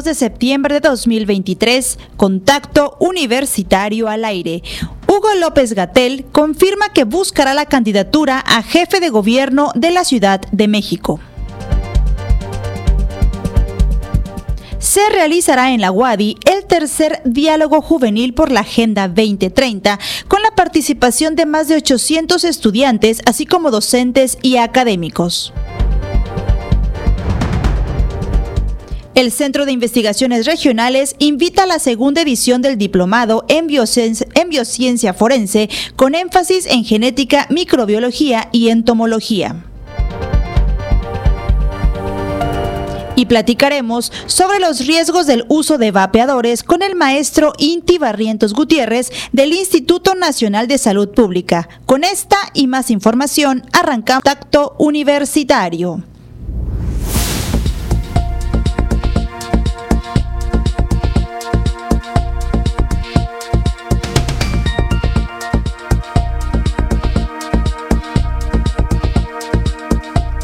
22 de septiembre de 2023, contacto universitario al aire. Hugo López Gatel confirma que buscará la candidatura a jefe de gobierno de la Ciudad de México. se realizará en la UADI el tercer diálogo juvenil por la Agenda 2030, con la participación de más de 800 estudiantes, así como docentes y académicos. El Centro de Investigaciones Regionales invita a la segunda edición del diplomado en biociencia, forense con énfasis en genética, microbiología y entomología. y platicaremos sobre los riesgos del uso de vapeadores con el maestro Inti Barrientos Gutiérrez del Instituto Nacional de Salud Pública. Con esta y más información arrancamos Tacto Universitario.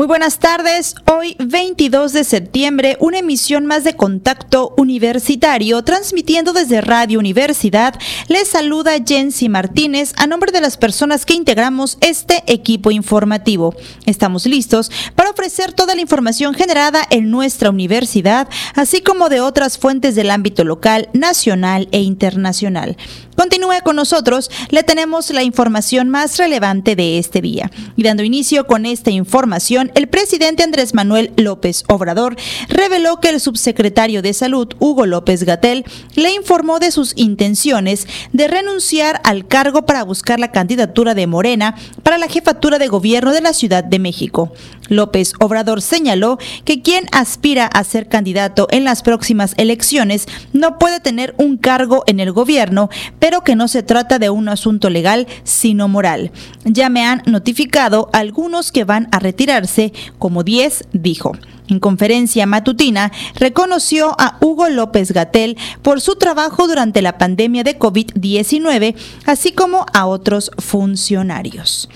muy buenas tardes. Hoy 22 de septiembre, una emisión más de Contacto Universitario, transmitiendo desde Radio Universidad. Les saluda Jensi Martínez a nombre de las personas que integramos este equipo informativo. Estamos listos para ofrecer toda la información generada en nuestra universidad, así como de otras fuentes del ámbito local, nacional e internacional. Continúe con nosotros, le tenemos la información más relevante de este día. Y dando inicio con esta información, el presidente Andrés Manuel López Obrador reveló que el subsecretario de Salud, Hugo López Gatel, le informó de sus intenciones de renunciar al cargo para buscar la candidatura de Morena para la jefatura de gobierno de la Ciudad de México. López Obrador señaló que quien aspira a ser candidato en las próximas elecciones no puede tener un cargo en el gobierno, pero que no se trata de un asunto legal, sino moral. Ya me han notificado algunos que van a retirarse, como 10, dijo. En conferencia matutina, reconoció a Hugo López Gatel por su trabajo durante la pandemia de COVID-19, así como a otros funcionarios.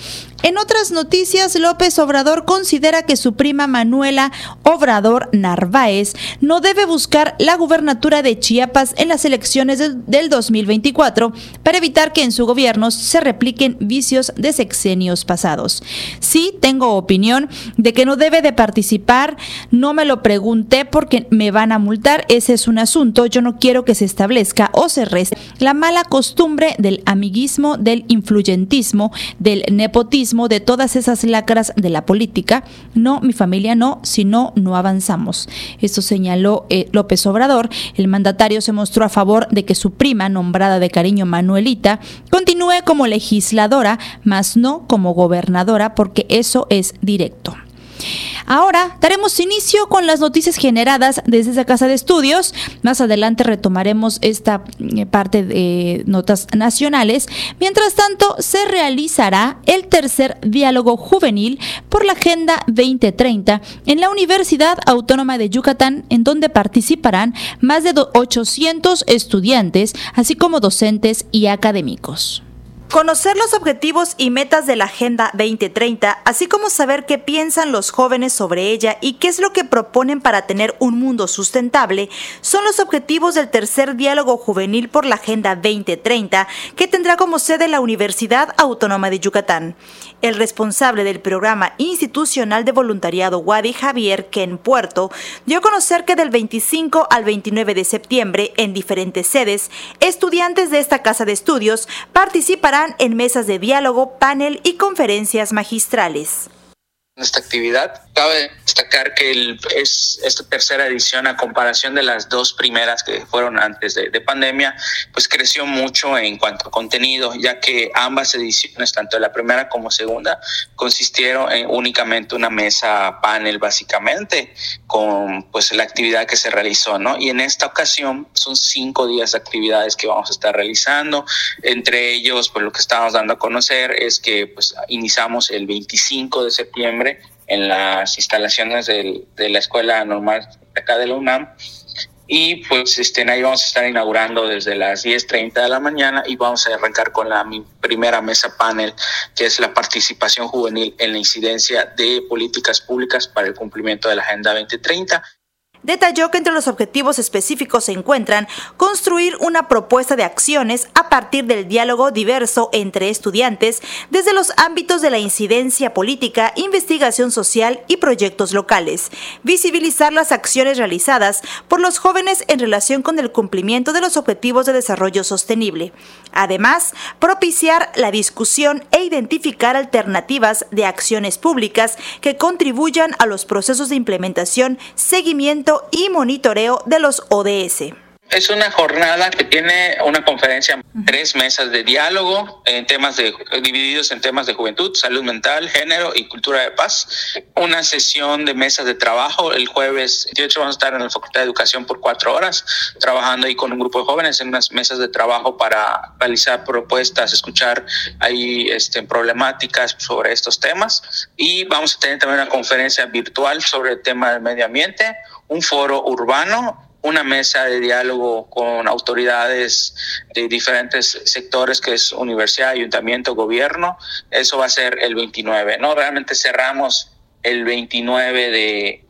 En otras noticias, López Obrador considera que su prima Manuela Obrador Narváez no debe buscar la gubernatura de Chiapas en las elecciones del 2024 para evitar que en su gobierno se repliquen vicios de sexenios pasados. Sí, tengo opinión de que no debe de participar, no me lo pregunté porque me van a multar, ese es un asunto, yo no quiero que se establezca o se reste la mala costumbre del amiguismo, del influyentismo, del nepotismo, de todas esas lacras de la política. No, mi familia no, si no, no avanzamos. Esto señaló eh, López Obrador. El mandatario se mostró a favor de que su prima, nombrada de cariño Manuelita, continúe como legisladora, más no como gobernadora, porque eso es directo. Ahora daremos inicio con las noticias generadas desde esa casa de estudios. Más adelante retomaremos esta eh, parte de notas nacionales. Mientras tanto, se realizará el tercer diálogo juvenil por la Agenda 2030 en la Universidad Autónoma de Yucatán, en donde participarán más de 800 estudiantes, así como docentes y académicos. Conocer los objetivos y metas de la Agenda 2030, así como saber qué piensan los jóvenes sobre ella y qué es lo que proponen para tener un mundo sustentable, son los objetivos del tercer diálogo juvenil por la Agenda 2030, que tendrá como sede la Universidad Autónoma de Yucatán. El responsable del programa institucional de voluntariado Wadi Javier Ken Puerto dio a conocer que del 25 al 29 de septiembre, en diferentes sedes, estudiantes de esta casa de estudios participarán en mesas de diálogo, panel y conferencias magistrales esta actividad. Cabe destacar que es esta tercera edición a comparación de las dos primeras que fueron antes de, pandemia, pues creció mucho en cuanto a contenido, ya que ambas ediciones, tanto la primera como segunda, consistieron en únicamente una mesa panel básicamente con pues la actividad que se realizó, ¿no? Y en esta ocasión son cinco días de actividades que vamos a estar realizando. Entre ellos, pues lo que estamos dando a conocer es que pues iniciamos el 25 de septiembre en las instalaciones de la Escuela Normal acá de la UNAM. Y pues este, ahí vamos a estar inaugurando desde las 10.30 de la mañana y vamos a arrancar con la primera mesa panel, que es la participación juvenil en la incidencia de políticas públicas para el cumplimiento de la Agenda 2030 detalló que entre los objetivos específicos se encuentran construir una propuesta de acciones a partir del diálogo diverso entre estudiantes desde los ámbitos de la incidencia política, investigación social y proyectos locales, visibilizar las acciones realizadas por los jóvenes en relación con el cumplimiento de los objetivos de desarrollo sostenible. Además, propiciar la discusión e identificar alternativas de acciones públicas que contribuyan a los procesos de implementación, seguimiento y monitoreo de los ODS. Es una jornada que tiene una conferencia, tres mesas de diálogo en temas de divididos en temas de juventud, salud mental, género y cultura de paz. Una sesión de mesas de trabajo el jueves 18 vamos a estar en la Facultad de Educación por cuatro horas trabajando ahí con un grupo de jóvenes en unas mesas de trabajo para realizar propuestas, escuchar ahí este, problemáticas sobre estos temas y vamos a tener también una conferencia virtual sobre el tema del medio ambiente, un foro urbano una mesa de diálogo con autoridades de diferentes sectores, que es universidad, ayuntamiento, gobierno. Eso va a ser el 29, ¿no? Realmente cerramos el 29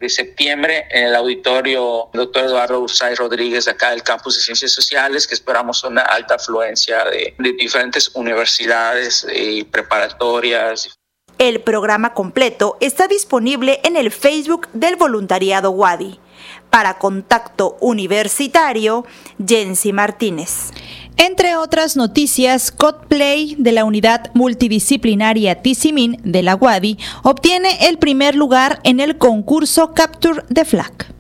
de, septiembre en el auditorio doctor Eduardo Ursay Rodríguez de acá del campus de Ciencias Sociales, que esperamos una alta afluencia de, de diferentes universidades y preparatorias. El programa completo está disponible en el Facebook del voluntariado Wadi. Para Contacto Universitario, Jensi Martínez. Entre otras noticias, Codplay de la unidad multidisciplinaria Tisimin de la WADI obtiene el primer lugar en el concurso Capture the Flag.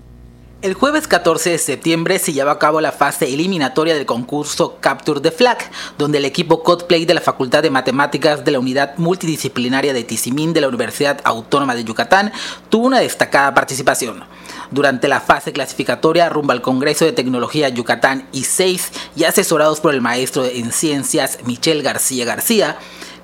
El jueves 14 de septiembre se llevó a cabo la fase eliminatoria del concurso Capture the Flag, donde el equipo Codplay de la Facultad de Matemáticas de la Unidad Multidisciplinaria de Tizimín de la Universidad Autónoma de Yucatán tuvo una destacada participación. Durante la fase clasificatoria rumbo al Congreso de Tecnología Yucatán y 6 y asesorados por el maestro en ciencias Michel García García,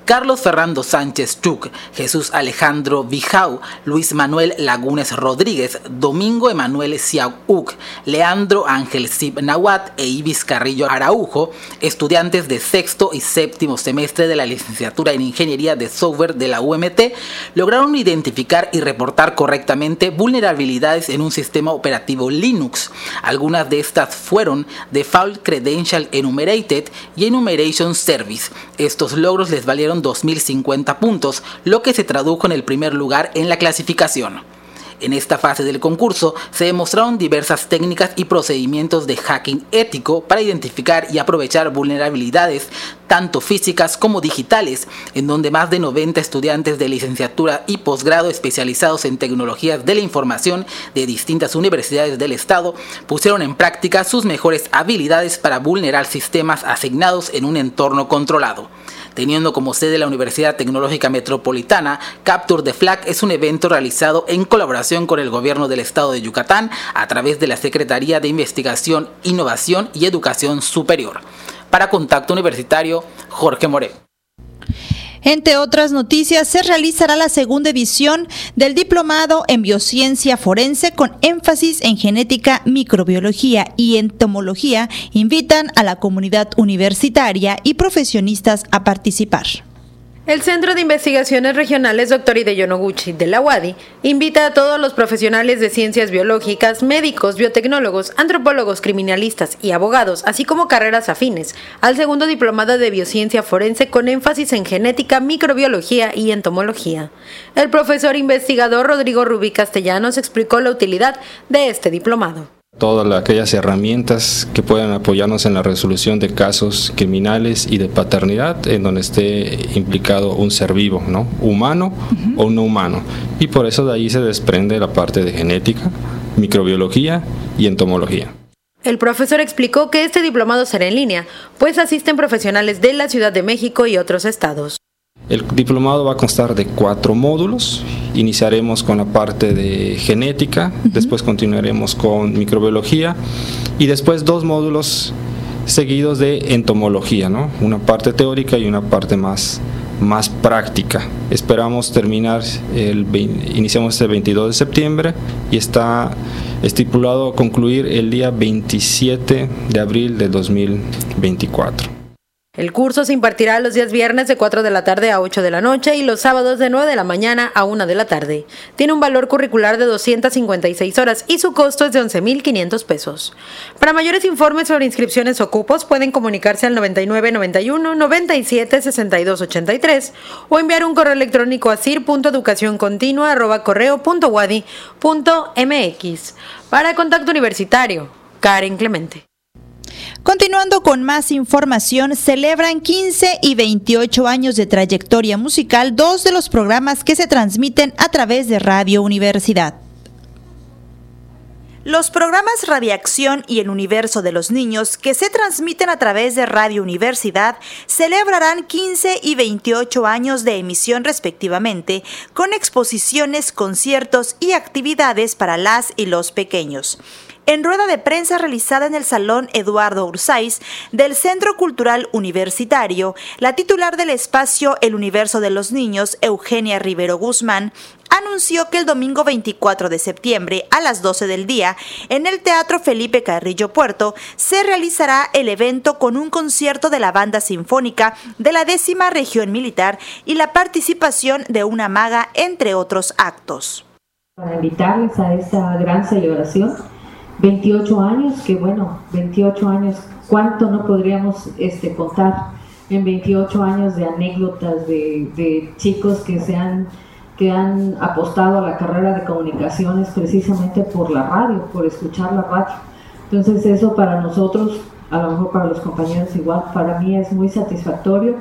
Carlos Fernando Sánchez Chuc, Jesús Alejandro Vijau, Luis Manuel Lagunes Rodríguez, Domingo Emanuel Siauc, Leandro Ángel Sib Nahuat e Ibis Carrillo Araujo, estudiantes de sexto y séptimo semestre de la licenciatura en Ingeniería de Software de la UMT, lograron identificar y reportar correctamente vulnerabilidades en un sistema operativo Linux. Algunas de estas fueron Default Credential Enumerated y Enumeration Service. Estos logros les valieron 2.050 puntos, lo que se tradujo en el primer lugar en la clasificación. En esta fase del concurso se demostraron diversas técnicas y procedimientos de hacking ético para identificar y aprovechar vulnerabilidades tanto físicas como digitales, en donde más de 90 estudiantes de licenciatura y posgrado especializados en tecnologías de la información de distintas universidades del estado pusieron en práctica sus mejores habilidades para vulnerar sistemas asignados en un entorno controlado. Teniendo como sede la Universidad Tecnológica Metropolitana, Capture the Flag es un evento realizado en colaboración con el gobierno del estado de Yucatán a través de la Secretaría de Investigación, Innovación y Educación Superior. Para Contacto Universitario, Jorge More. Entre otras noticias, se realizará la segunda edición del Diplomado en Biociencia Forense con énfasis en genética, microbiología y entomología. Invitan a la comunidad universitaria y profesionistas a participar. El Centro de Investigaciones Regionales Dr. Hideo Noguchi de la UADI invita a todos los profesionales de ciencias biológicas, médicos, biotecnólogos, antropólogos, criminalistas y abogados, así como carreras afines, al segundo diplomado de biociencia forense con énfasis en genética, microbiología y entomología. El profesor investigador Rodrigo Rubí Castellanos explicó la utilidad de este diplomado todas aquellas herramientas que puedan apoyarnos en la resolución de casos criminales y de paternidad en donde esté implicado un ser vivo, ¿no? humano o no humano. Y por eso de ahí se desprende la parte de genética, microbiología y entomología. El profesor explicó que este diplomado será en línea, pues asisten profesionales de la Ciudad de México y otros estados. El diplomado va a constar de cuatro módulos. Iniciaremos con la parte de genética, después continuaremos con microbiología y después dos módulos seguidos de entomología, ¿no? una parte teórica y una parte más más práctica. Esperamos terminar, el, iniciamos el 22 de septiembre y está estipulado concluir el día 27 de abril de 2024. El curso se impartirá los días viernes de 4 de la tarde a 8 de la noche y los sábados de 9 de la mañana a 1 de la tarde. Tiene un valor curricular de 256 horas y su costo es de 11.500 pesos. Para mayores informes sobre inscripciones o cupos pueden comunicarse al 9991 97 62 83 o enviar un correo electrónico a cir.educacioncontinua.wadi.mx. Para Contacto Universitario, Karen Clemente. Continuando con más información, celebran 15 y 28 años de trayectoria musical dos de los programas que se transmiten a través de Radio Universidad. Los programas Radiación y El Universo de los Niños, que se transmiten a través de Radio Universidad, celebrarán 15 y 28 años de emisión respectivamente, con exposiciones, conciertos y actividades para las y los pequeños. En rueda de prensa realizada en el Salón Eduardo Ursáis del Centro Cultural Universitario, la titular del espacio El Universo de los Niños, Eugenia Rivero Guzmán, anunció que el domingo 24 de septiembre a las 12 del día en el Teatro Felipe Carrillo Puerto se realizará el evento con un concierto de la banda sinfónica de la décima región militar y la participación de una maga entre otros actos. Para invitarles a esta gran celebración 28 años, que bueno, 28 años, ¿cuánto no podríamos este, contar en 28 años de anécdotas de, chicos que se han que han apostado a la carrera de comunicaciones precisamente por la radio, por escuchar la radio. Entonces eso para nosotros, a lo mejor para los compañeros igual, para mí es muy satisfactorio,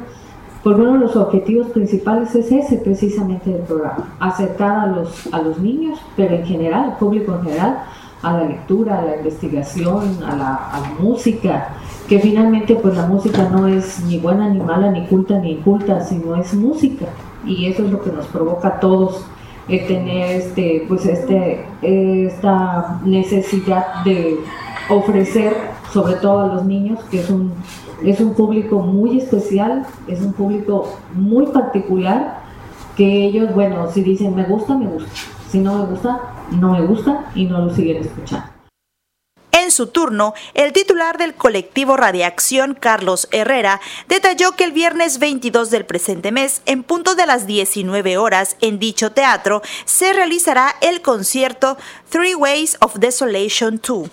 porque uno de los objetivos principales es ese precisamente del programa, acercar a los, a los niños, pero en general, al público en general, a la lectura, a la investigación, a la, música, que finalmente pues la música no es ni buena ni mala, ni culta ni inculta, sino es música. Y eso es lo que nos provoca a todos el tener este, pues este, esta necesidad de ofrecer, sobre todo a los niños, que es un, es un público muy especial, es un público muy particular, que ellos, bueno, si dicen me gusta, me gusta si no me gusta, no me gusta y no lo siguen escuchando. En su turno, el titular del colectivo Radiación, Carlos Herrera, detalló que el viernes 22 del presente mes, en punto de las 19 horas, en dicho teatro, se realizará el concierto Three Ways of Desolation 2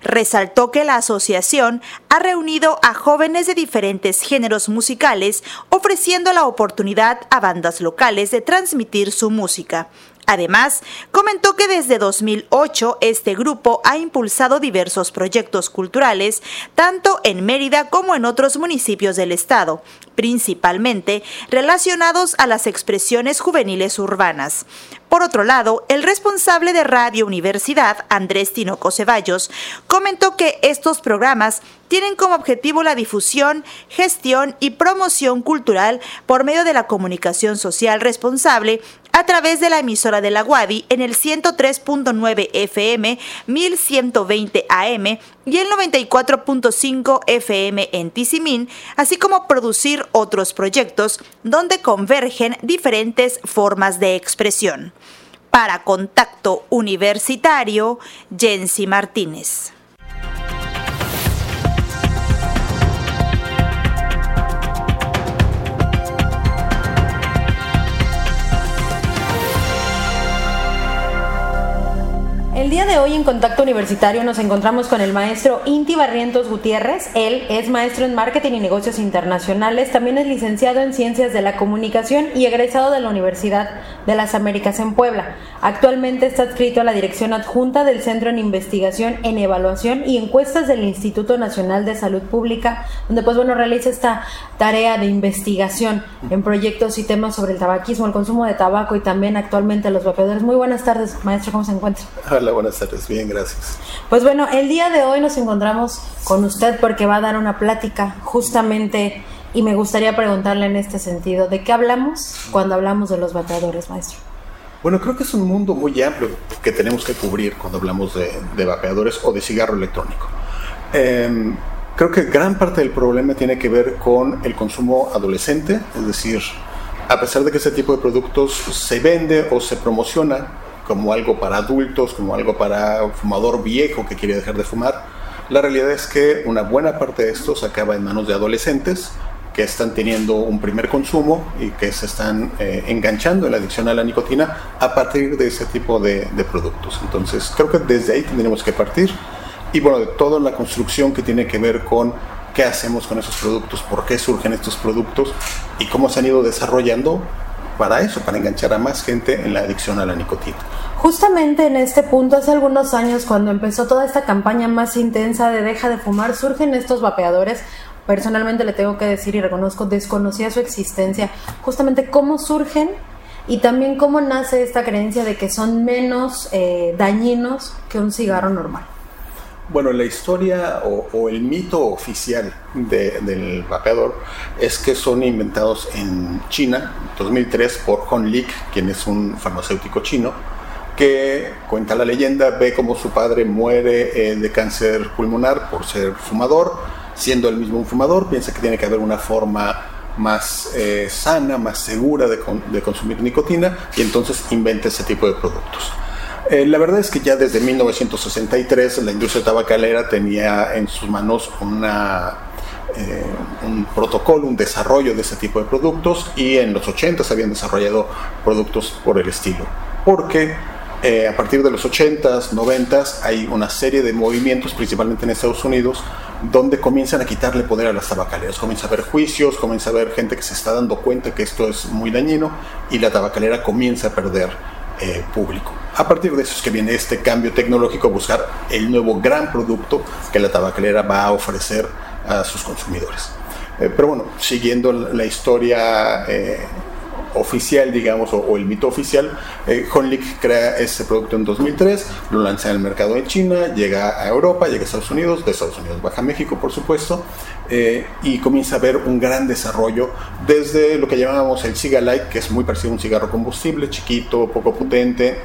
resaltó que la asociación ha reunido a jóvenes de diferentes géneros musicales, ofreciendo la oportunidad a bandas locales de transmitir su música. Además, comentó que desde 2008 este grupo ha impulsado diversos proyectos culturales, tanto en Mérida como en otros municipios del estado, principalmente relacionados a las expresiones juveniles urbanas. Por otro lado, el responsable de Radio Universidad, Andrés Tinoco Ceballos, comentó que estos programas tienen como objetivo la difusión, gestión y promoción cultural por medio de la comunicación social responsable a través de la emisora de la Guadi en el 103.9 FM, 1120 AM y el 94.5 FM en Tizimín, así como producir otros proyectos donde convergen diferentes formas de expresión. Para Contacto Universitario, Jensi Martínez. El día de hoy en Contacto Universitario nos encontramos con el maestro Inti Barrientos Gutiérrez. Él es maestro en Marketing y Negocios Internacionales, también es licenciado en Ciencias de la Comunicación y egresado de la Universidad de las Américas en Puebla. Actualmente está adscrito a la dirección adjunta del Centro en Investigación en Evaluación y Encuestas del Instituto Nacional de Salud Pública, donde pues bueno realiza esta tarea de investigación en proyectos y temas sobre el tabaquismo, el consumo de tabaco y también actualmente los vapeadores. Muy buenas tardes, maestro, ¿cómo se encuentra? Hola, buenas tardes, bien, gracias. Pues bueno, el día de hoy nos encontramos con usted porque va a dar una plática justamente y me gustaría preguntarle en este sentido, ¿de qué hablamos cuando hablamos de los vapeadores, maestro? Bueno, creo que es un mundo muy amplio que tenemos que cubrir cuando hablamos de, de vapeadores o de cigarro electrónico. Em, creo que gran parte del problema tiene que ver con el consumo adolescente, es decir, a pesar de que ese tipo de productos se vende o se promociona como algo para adultos, como algo para fumador viejo que quiere dejar de fumar, la realidad es que una buena parte de estos acaba en manos de adolescentes que están teniendo un primer consumo y que se están eh, enganchando en la adicción a la nicotina a partir de ese tipo de, de, productos. Entonces, creo que desde ahí tendremos que partir y bueno, de toda la construcción que tiene que ver con qué hacemos con esos productos, por qué surgen estos productos y cómo se han ido desarrollando para eso, para enganchar a más gente en la adicción a la nicotina. Justamente en este punto, hace algunos años, cuando empezó toda esta campaña más intensa de deja de fumar, surgen estos vapeadores. Personalmente le tengo que decir y reconozco, desconocía su existencia. Justamente cómo surgen y también cómo nace esta creencia de que son menos eh, dañinos que un cigarro normal. Bueno, la historia o, el mito oficial del vapeador es que son inventados en China, en 2003, por Hon Lik, quien es un farmacéutico chino, que cuenta la leyenda, ve cómo su padre muere eh, de cáncer pulmonar por ser fumador, siendo él mismo un fumador, piensa que tiene que haber una forma más eh, sana, más segura de, consumir nicotina y entonces inventa ese tipo de productos. Eh, la verdad es que ya desde 1963 la industria tabacalera tenía en sus manos un protocolo, un desarrollo de ese tipo de productos y en los 80 se habían desarrollado productos por el estilo. Porque eh, a partir de los 80s, 90s hay una serie de movimientos, principalmente en Estados Unidos, donde comienzan a quitarle poder a las tabacaleras. Comienza a haber juicios, comienza a haber gente que se está dando cuenta que esto es muy dañino y la tabacalera comienza a perder público. A partir de eso es que viene este cambio tecnológico, buscar el nuevo gran producto que la tabacalera va a ofrecer a sus consumidores. Eh, pero bueno, siguiendo la historia eh, oficial, digamos, o, el mito oficial, eh, Honlik crea ese producto en 2003, lo lanza en el mercado en China, llega a Europa, llega a Estados Unidos, de Estados Unidos baja a México, por supuesto, y comienza a haber un gran desarrollo desde lo que llamábamos el Cigalite, que es muy parecido a un cigarro combustible, chiquito, poco potente,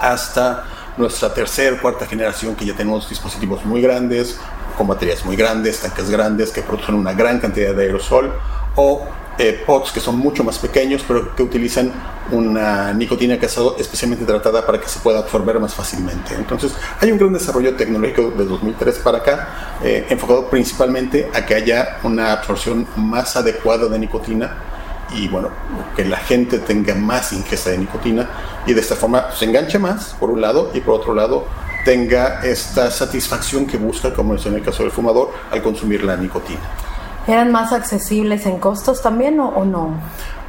hasta nuestra tercera, cuarta generación que ya tenemos dispositivos muy grandes, con baterías muy grandes, tanques grandes que producen una gran cantidad de aerosol o eh, pots que son mucho más pequeños pero que utilizan una nicotina que ha sido especialmente tratada para que se pueda absorber más fácilmente. Entonces hay un gran desarrollo tecnológico de 2003 para acá eh, enfocado principalmente a que haya una absorción más adecuada de nicotina y bueno, que la gente tenga más ingesta de nicotina y de esta forma se enganche más, por un lado, y por otro lado tenga esta satisfacción que busca, como es en el caso del fumador, al consumir la nicotina. ¿Eran más accesibles en costos también o, no?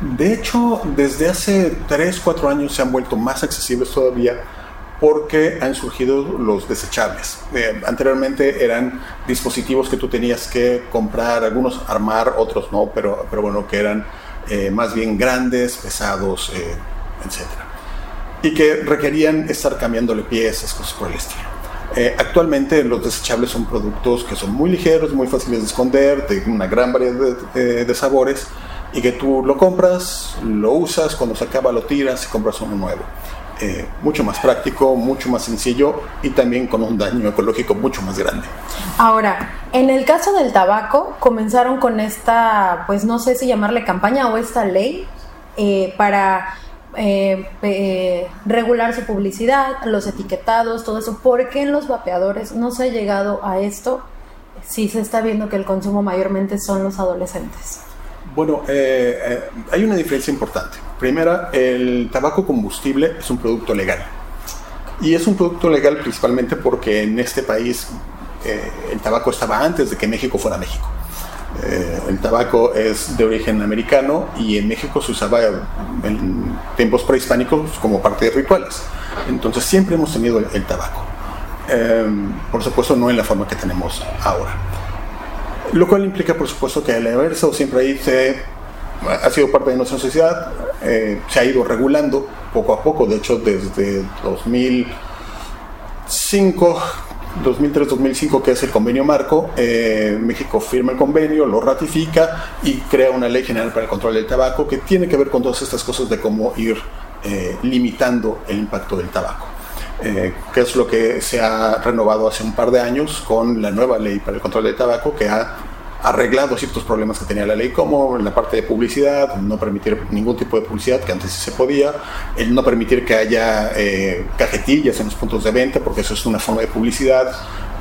De hecho, desde hace 3, 4 años se han vuelto más accesibles todavía porque han surgido los desechables. Eh, anteriormente eran dispositivos que tú tenías que comprar, algunos armar, otros no, pero, pero bueno, que eran eh, más bien grandes, pesados, eh, etc. Y que requerían estar cambiándole piezas, cosas por el estilo. Eh, actualmente los desechables son productos que son muy ligeros, muy fáciles de esconder, de una gran variedad de, sabores y que tú lo compras, lo usas, cuando se acaba lo tiras y compras uno nuevo. Eh, mucho más práctico, mucho más sencillo y también con un daño ecológico mucho más grande. Ahora, en el caso del tabaco, comenzaron con esta, pues no sé si llamarle campaña o esta ley eh, para eh, regular su publicidad, los etiquetados, todo eso. ¿Por qué en los vapeadores no se ha llegado a esto si se está viendo que el consumo mayormente son los adolescentes? Bueno, hay una diferencia importante. Primera, el tabaco combustible es un producto legal. Y es un producto legal principalmente porque en este país eh, el tabaco estaba antes de que México fuera México. Eh, el tabaco es de origen americano y en México se usaba en tiempos prehispánicos como parte de rituales. Entonces siempre hemos tenido el, tabaco. Eh, por supuesto no en la forma que tenemos ahora. Lo cual implica por supuesto que el estado siempre ahí se ha sido parte de nuestra sociedad, eh, se ha ido regulando poco a poco, de hecho desde 2005, 2003-2005, que es el convenio marco, eh, México firma el convenio, lo ratifica y crea una ley general para el control del tabaco que tiene que ver con todas estas cosas de cómo ir eh, limitando el impacto del tabaco. que es lo que se ha renovado hace un par de años con la nueva ley para el control del tabaco que ha arreglado ciertos problemas que tenía la ley, como la parte de publicidad, no permitir ningún tipo de publicidad, que antes sí se podía, el no permitir que haya eh, cajetillas en los puntos de venta, porque eso es una forma de publicidad,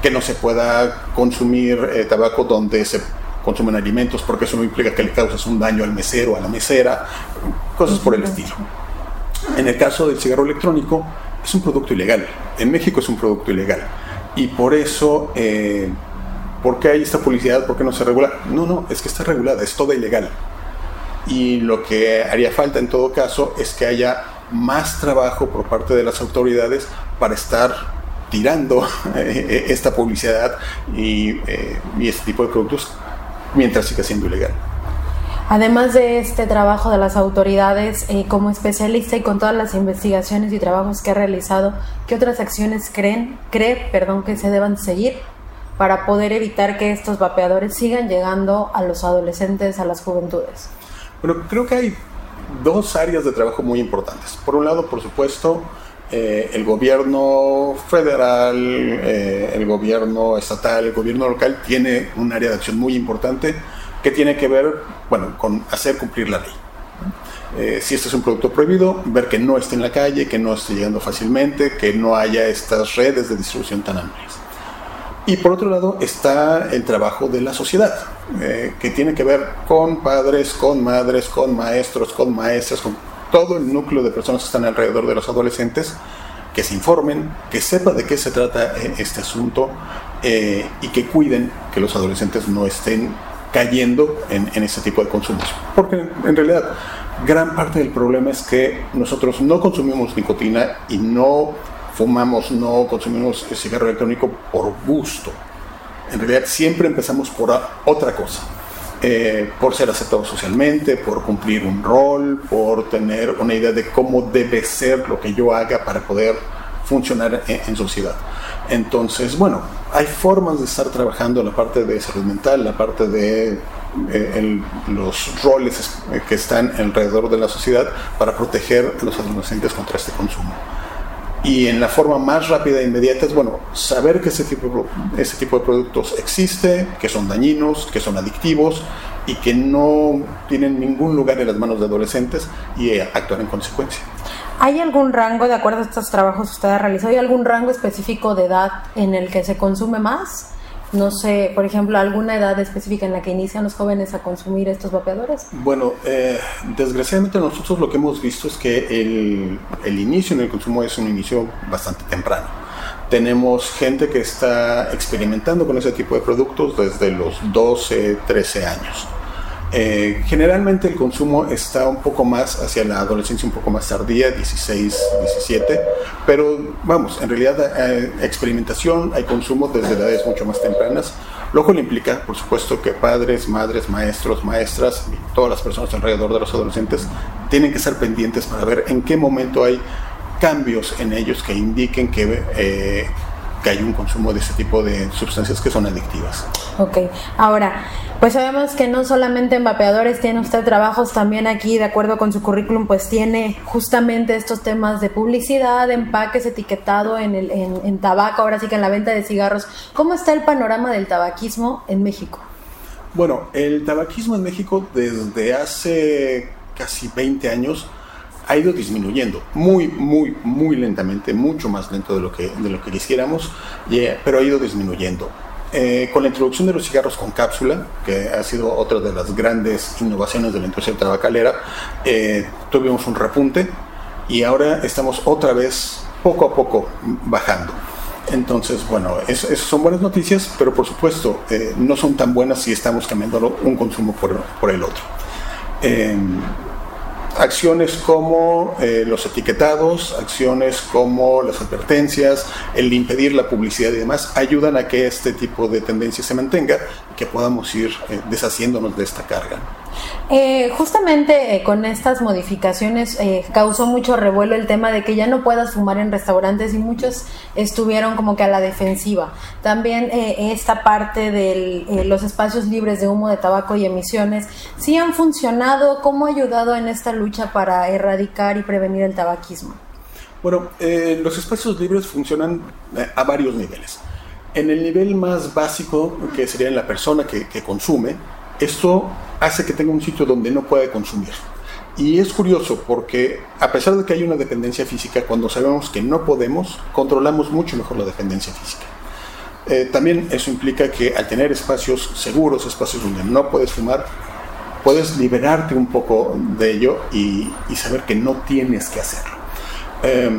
que no se pueda consumir eh, tabaco donde se consumen alimentos, porque eso no implica que le causes un daño al mesero, a la mesera, cosas por el estilo. En el caso del cigarro electrónico, es un producto ilegal. En México es un producto ilegal. Y por eso, eh, ¿por qué hay esta publicidad? ¿Por qué no se regula? No, no, es que está regulada, es toda ilegal. Y lo que haría falta en todo caso es que haya más trabajo por parte de las autoridades para estar tirando eh, esta publicidad y, eh, y este tipo de productos mientras siga siendo ilegal. Además de este trabajo de las autoridades, eh, como especialista y con todas las investigaciones y trabajos que ha realizado, ¿qué otras acciones creen, cree perdón, que se deban seguir para poder evitar que estos vapeadores sigan llegando a los adolescentes, a las juventudes? Bueno, creo que hay dos áreas de trabajo muy importantes. Por un lado, por supuesto, eh, el gobierno federal, eh, el gobierno estatal, el gobierno local tiene un área de acción muy importante que tiene que ver, bueno, con hacer cumplir la ley. Eh, si este es un producto prohibido, ver que no esté en la calle, que no esté llegando fácilmente, que no haya estas redes de distribución tan amplias. Y por otro lado está el trabajo de la sociedad, eh, que tiene que ver con padres, con madres, con maestros, con maestras, con todo el núcleo de personas que están alrededor de los adolescentes, que se informen, que sepan de qué se trata eh, este asunto y que cuiden que los adolescentes no estén cayendo en, en este tipo de consumos. Porque en realidad gran parte del problema es que nosotros no consumimos nicotina y no fumamos, no consumimos cigarro electrónico por gusto. En realidad siempre empezamos por otra cosa. Eh, por ser aceptado socialmente, por cumplir un rol, por tener una idea de cómo debe ser lo que yo haga para poder funcionar en, sociedad. Entonces, bueno, hay formas de estar trabajando la parte de salud mental, la parte de eh, los roles que están alrededor de la sociedad para proteger a los adolescentes contra este consumo. Y en la forma más rápida e inmediata es, bueno, saber que ese tipo, ese tipo de productos existe, que son dañinos, que son adictivos y que no tienen ningún lugar en las manos de adolescentes y actuar en consecuencia. ¿Hay algún rango, de acuerdo a estos trabajos que usted ha realizado, hay algún rango específico de edad en el que se consume más? No sé, por ejemplo, alguna edad específica en la que inician los jóvenes a consumir estos vapeadores. Bueno, eh, desgraciadamente nosotros lo que hemos visto es que el, el inicio en el consumo es un inicio bastante temprano. Tenemos gente que está experimentando con ese tipo de productos desde los 12, 13 años. Eh, generalmente el consumo está un poco más hacia la adolescencia, un poco más tardía, 16, 17, pero vamos, en realidad hay experimentación, hay consumo desde edades mucho más tempranas, lo cual implica, por supuesto, que padres, madres, maestros, maestras y todas las personas alrededor de los adolescentes tienen que estar pendientes para ver en qué momento hay cambios en ellos que indiquen que... Eh, que hay un consumo de ese tipo de sustancias que son adictivas. Ok, ahora, pues sabemos que no solamente en vapeadores tiene usted trabajos, también aquí, de acuerdo con su currículum, pues tiene justamente estos temas de publicidad, empaques, etiquetado en, el, en, tabaco, ahora sí que en la venta de cigarros. ¿Cómo está el panorama del tabaquismo en México? Bueno, el tabaquismo en México desde hace casi 20 años ha ido disminuyendo muy, muy, muy lentamente, mucho más lento de lo que, de lo que quisiéramos, eh, pero ha ido disminuyendo. Eh, con la introducción de los cigarros con cápsula, que ha sido otra de las grandes innovaciones de la industria tabacalera, eh, tuvimos un repunte y ahora estamos otra vez poco a poco bajando. Entonces, bueno, esas son buenas noticias, pero por supuesto no son tan buenas si estamos cambiando un consumo por, por el otro acciones como eh, los etiquetados, acciones como las advertencias, el impedir la publicidad y demás, ayudan a que este tipo de tendencia se mantenga y que podamos ir eh, deshaciéndonos de esta carga. Eh, justamente con estas modificaciones causó mucho revuelo el tema de que ya no puedas fumar en restaurantes y muchos estuvieron como que a la defensiva. También esta parte de los espacios libres de humo de tabaco y emisiones, ¿sí han funcionado? ¿Cómo ha ayudado en esta lucha? para erradicar y prevenir el tabaquismo? Bueno, eh, los espacios libres funcionan eh, a varios niveles. En el nivel más básico, que sería en la persona que consume, esto hace que tenga un sitio donde no puede consumir. Y es curioso porque a pesar de que hay una dependencia física, cuando sabemos que no podemos, controlamos mucho mejor la dependencia física. Eh, también eso implica que al tener espacios seguros, espacios donde no puedes fumar, puedes liberarte un poco de ello y, saber que no tienes que hacerlo. Eh,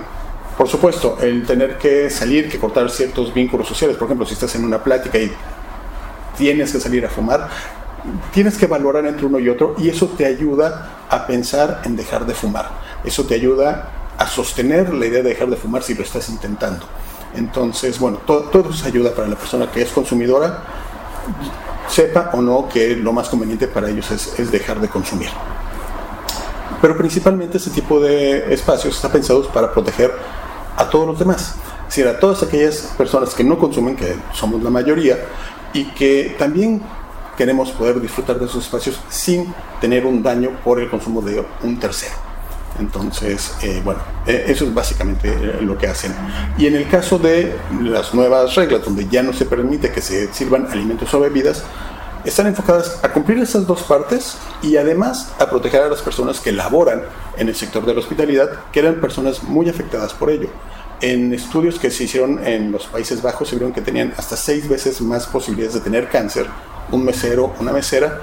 por supuesto, el tener que salir, que cortar ciertos vínculos sociales, por ejemplo, si estás en una plática y tienes que salir a fumar, tienes que valorar entre uno y otro y eso te ayuda a pensar en dejar de fumar. Eso te ayuda a sostener la idea de dejar de fumar si lo estás intentando. Entonces, bueno, todo, todo eso ayuda para la persona que es consumidora, sepa o no que lo más conveniente para ellos es, es dejar de consumir. Pero principalmente este tipo de espacios está pensados para proteger a todos los demás. Decir, a todas aquellas personas que no consumen, que somos la mayoría, y que también queremos poder disfrutar de esos espacios sin tener un daño por el consumo de un tercero. Entonces, eh, bueno, eh, eso es básicamente lo que hacen. Y en el caso de las nuevas reglas, donde ya no se permite que se sirvan alimentos o bebidas, están enfocadas a cumplir esas dos partes y además a proteger a las personas que laboran en el sector de la hospitalidad, que eran personas muy afectadas por ello. En estudios que se hicieron en los Países Bajos se vieron que tenían hasta seis veces más posibilidades de tener cáncer un mesero, una mesera,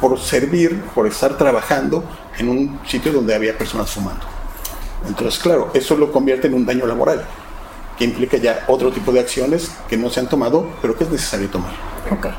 por servir, por estar trabajando en un sitio donde había personas fumando. Entonces, claro, eso lo convierte en un daño laboral, que implica ya otro tipo de acciones que no se han tomado, pero que es necesario tomar. Okay.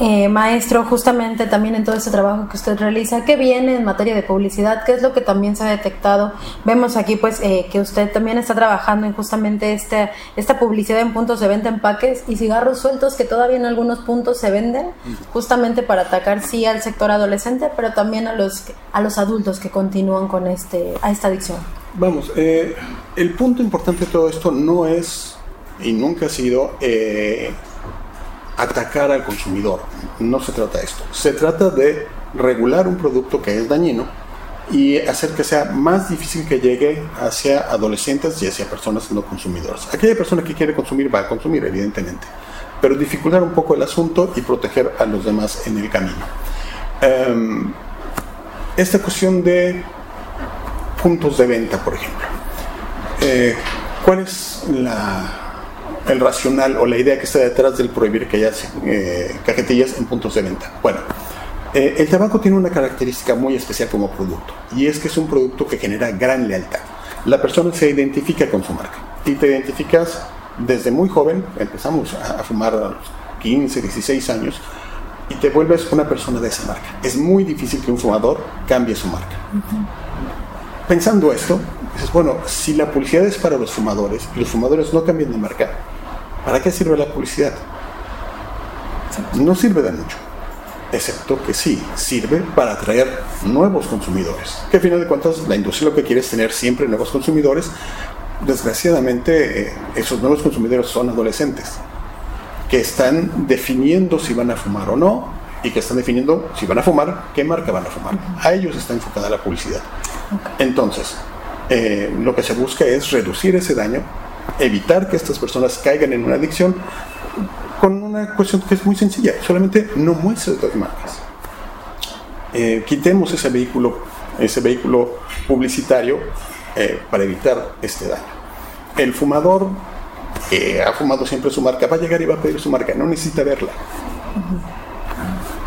Eh, maestro, justamente también en todo ese trabajo que usted realiza, ¿qué viene en materia de publicidad? ¿Qué es lo que también se ha detectado? Vemos aquí pues eh, que usted también está trabajando en justamente este, esta publicidad en puntos de venta, empaques y cigarros sueltos que todavía en algunos puntos se venden, justamente para atacar sí al sector adolescente, pero también a los, a los adultos que continúan con este, a esta adicción. Vamos, eh, el punto importante de todo esto no es y nunca ha sido atacar al consumidor. No se trata de esto. Se trata de regular un producto que es dañino y hacer que sea más difícil que llegue hacia adolescentes y hacia personas no consumidoras. Aquella persona que quiere consumir va a consumir, evidentemente, pero dificultar un poco el asunto y proteger a los demás en el camino. Em, esta cuestión de puntos de venta, por ejemplo. Eh, ¿Cuál es el racional o la idea que está detrás del prohibir que haya eh, cajetillas en puntos de venta. Bueno, eh, el tabaco tiene una característica muy especial como producto y es que es un producto que genera gran lealtad. La persona se identifica con su marca y te identificas desde muy joven, empezamos a, fumar a los 15, 16 años y te vuelves una persona de esa marca. Es muy difícil que un fumador cambie su marca. Pensando esto, dices, bueno, si la publicidad es para los fumadores y los fumadores no cambian de marca, ¿Para qué sirve la publicidad? No sirve de mucho, excepto que sí, sirve para atraer nuevos consumidores. Que a final de cuentas la industria lo que quiere es tener siempre nuevos consumidores. Desgraciadamente eh, esos nuevos consumidores son adolescentes, que están definiendo si van a fumar o no y que están definiendo si van a fumar, qué marca van a fumar. A ellos está enfocada la publicidad. Entonces, eh, lo que se busca es reducir ese daño evitar que estas personas caigan en una adicción con una cuestión que es muy sencilla, solamente no muestres las marcas. Eh, quitemos ese vehículo, ese vehículo publicitario eh, para evitar este daño. El fumador que ha fumado siempre su marca va a llegar y va a pedir su marca, no necesita verla.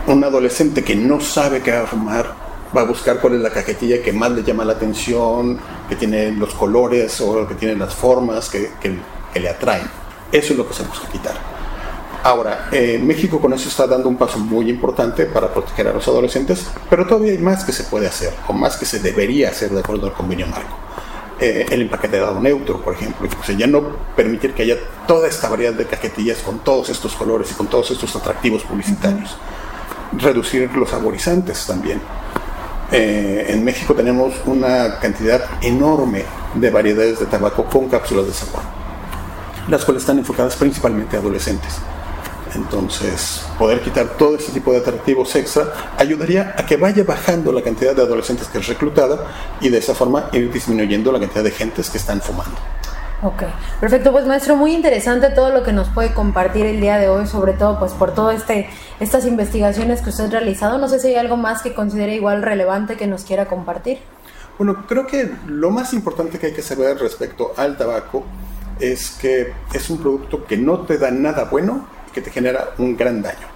Un adolescente que no sabe qué va a fumar va a buscar cuál es la cajetilla que más le llama la atención, que tiene los colores o que tiene las formas que, que, le atraen. Eso es lo que se busca quitar. Ahora, eh, México con eso está dando un paso muy importante para proteger a los adolescentes, pero todavía hay más que se puede hacer, o más que se debería hacer de acuerdo al convenio marco. Eh, el empaquetado neutro, por ejemplo, o sea, ya no permitir que haya toda esta variedad de cajetillas con todos estos colores y con todos estos atractivos publicitarios. Reducir los saborizantes también. Eh, en México tenemos una cantidad enorme de variedades de tabaco con cápsulas de sabor, las cuales están enfocadas principalmente a adolescentes. Entonces, poder quitar todo este tipo de atractivos extra ayudaría a que vaya bajando la cantidad de adolescentes que es reclutada y de esa forma ir disminuyendo la cantidad de gentes que están fumando. Ok, perfecto, pues maestro, muy interesante todo lo que nos puede compartir el día de hoy, sobre todo pues por todas este, estas investigaciones que usted ha realizado. No sé si hay algo más que considere igual relevante que nos quiera compartir. Bueno, creo que lo más importante que hay que saber respecto al tabaco es que es un producto que no te da nada bueno y que te genera un gran daño.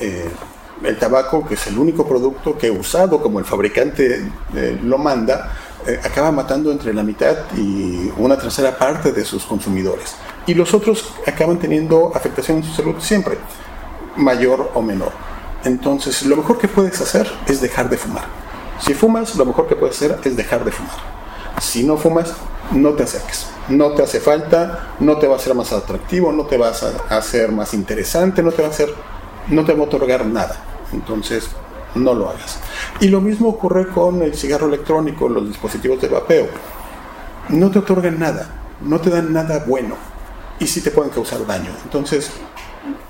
Eh, el tabaco, que es el único producto que usado como el fabricante eh, lo manda, eh, acaba matando entre la mitad y una tercera parte de sus consumidores. Y los otros acaban teniendo afectación en su salud siempre, mayor o menor. Entonces, lo mejor que puedes hacer es dejar de fumar. Si fumas, lo mejor que puedes hacer es dejar de fumar. Si no fumas, no te acerques. No te hace falta, no te va a hacer más atractivo, no te vas a hacer más interesante, no te va a hacer, no te va a otorgar nada. Entonces, no lo hagas. Y lo mismo ocurre con el cigarro electrónico, los dispositivos de vapeo. No te otorgan nada, no te dan nada bueno y sí te pueden causar daño. Entonces,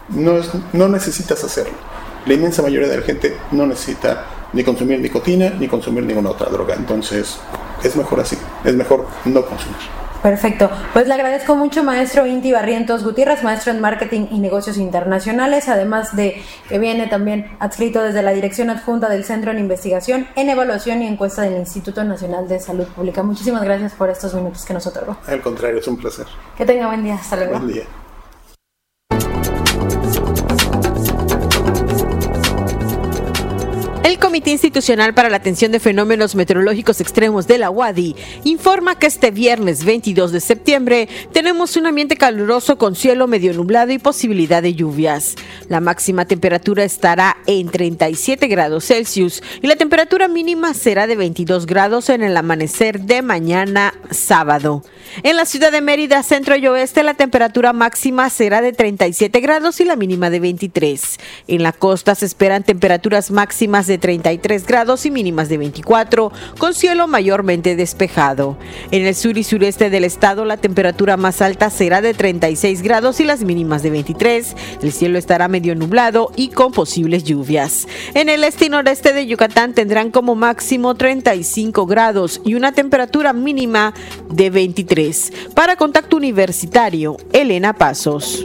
no, no necesitas hacerlo. La inmensa mayoría de la gente no necesita ni consumir nicotina ni consumir ninguna otra droga. Entonces, es mejor así, es mejor no consumir. Perfecto. Pues le agradezco mucho, maestro Inti Barrientos Gutiérrez, maestro en Marketing y Negocios Internacionales, además de que viene también adscrito desde la Dirección Adjunta del Centro en Investigación, en Evaluación y Encuesta del Instituto Nacional de Salud Pública. Muchísimas gracias por estos minutos que nos otorgó. Al contrario, es un placer. Que tenga buen día. Hasta luego. Buen día. Comité Institucional para la Atención de Fenómenos Meteorológicos Extremos de la UADI informa que este viernes 22 de septiembre tenemos un ambiente caluroso con cielo medio nublado y posibilidad de lluvias. La máxima temperatura estará en 37 grados Celsius y la temperatura mínima será de 22 grados en el amanecer de mañana sábado. En la ciudad de Mérida, centro y oeste, la temperatura máxima será de 37 grados y la mínima de 23. En la costa se esperan temperaturas máximas de 33 grados y mínimas de 24, con cielo mayormente despejado. En el sur y sureste del estado la temperatura más alta será de 36 grados y las mínimas de 23. El cielo estará medio nublado y con posibles lluvias. En el este y noreste de Yucatán tendrán como máximo 35 grados y una temperatura mínima de 23. Para Contacto Universitario, Elena Pasos.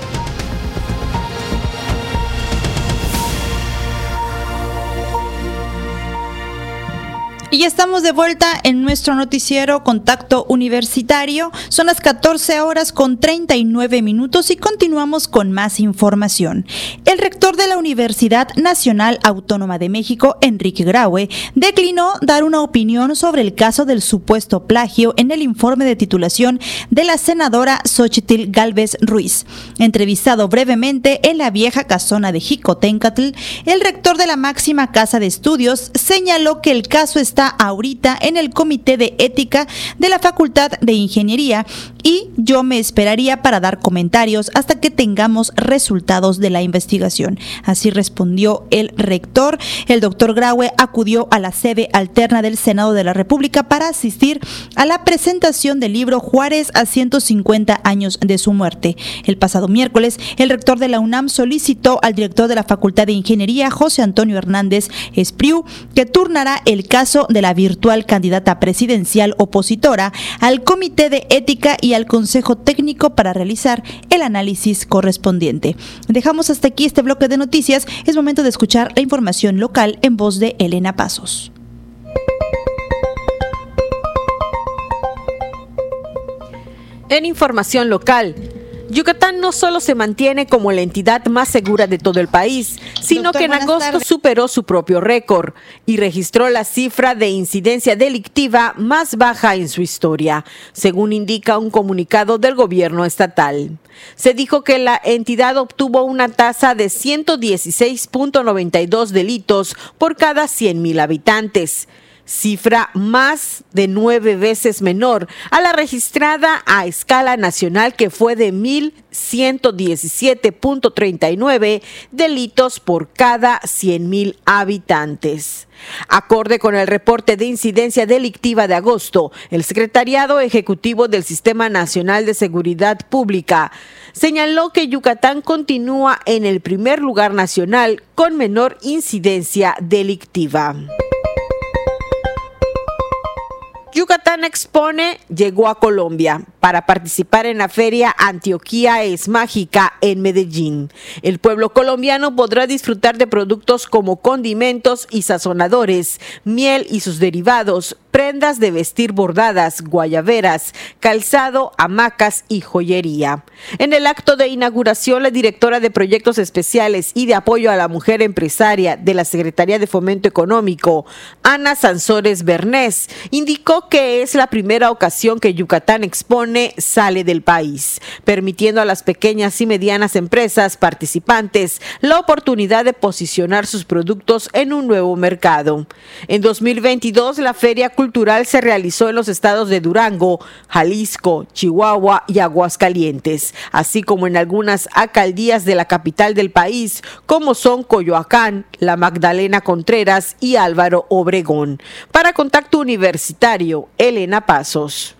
Y estamos de vuelta en nuestro noticiero Contacto Universitario. Son las 14 horas con 39 minutos y continuamos con más información. El rector de la Universidad Nacional Autónoma de México, Enrique Graue, declinó dar una opinión sobre el caso del supuesto plagio en el informe de titulación de la senadora Xochitl Galvez Ruiz. Entrevistado brevemente en la vieja casona de Jicotencatl, el rector de la máxima casa de estudios señaló que el caso está ahorita en el Comité de Ética de la Facultad de Ingeniería y yo me esperaría para dar comentarios hasta que tengamos resultados de la investigación. Así respondió el rector. El doctor Graue acudió a la sede alterna del Senado de la República para asistir a la presentación del libro Juárez a 150 años de su muerte. El pasado miércoles, el rector de la UNAM solicitó al director de la Facultad de Ingeniería, José Antonio Hernández Espriu, que turnará el caso de la virtual candidata presidencial opositora al Comité de Ética y al Consejo Técnico para realizar el análisis correspondiente. Dejamos hasta aquí este bloque de noticias. Es momento de escuchar la información local en voz de Elena Pasos. En información local, Yucatán no solo se mantiene como la entidad más segura de todo el país, sino Doctor, que en agosto tardes. superó su propio récord y registró la cifra de incidencia delictiva más baja en su historia, según indica un comunicado del gobierno estatal. Se dijo que la entidad obtuvo una tasa de 116.92 delitos por cada 100.000 habitantes. Cifra más de nueve veces menor a la registrada a escala nacional que fue de 1.117.39 delitos por cada 100.000 habitantes. Acorde con el reporte de incidencia delictiva de agosto, el Secretariado Ejecutivo del Sistema Nacional de Seguridad Pública señaló que Yucatán continúa en el primer lugar nacional con menor incidencia delictiva. Yucatán Expone llegó a Colombia para participar en la feria Antioquía es Mágica en Medellín. El pueblo colombiano podrá disfrutar de productos como condimentos y sazonadores, miel y sus derivados, prendas de vestir bordadas, guayaberas, calzado, hamacas y joyería. En el acto de inauguración, la directora de Proyectos Especiales y de Apoyo a la Mujer Empresaria de la Secretaría de Fomento Económico, Ana Sansores Bernés, indicó que es la primera ocasión que Yucatán Expone sale del país, permitiendo a las pequeñas y medianas empresas participantes la oportunidad de posicionar sus productos en un nuevo mercado. En 2022, la feria cultural se realizó en los estados de Durango, Jalisco, Chihuahua y Aguascalientes, así como en algunas alcaldías de la capital del país, como son Coyoacán, La Magdalena Contreras y Álvaro Obregón. Para Contacto Universitario, Elena Pasos.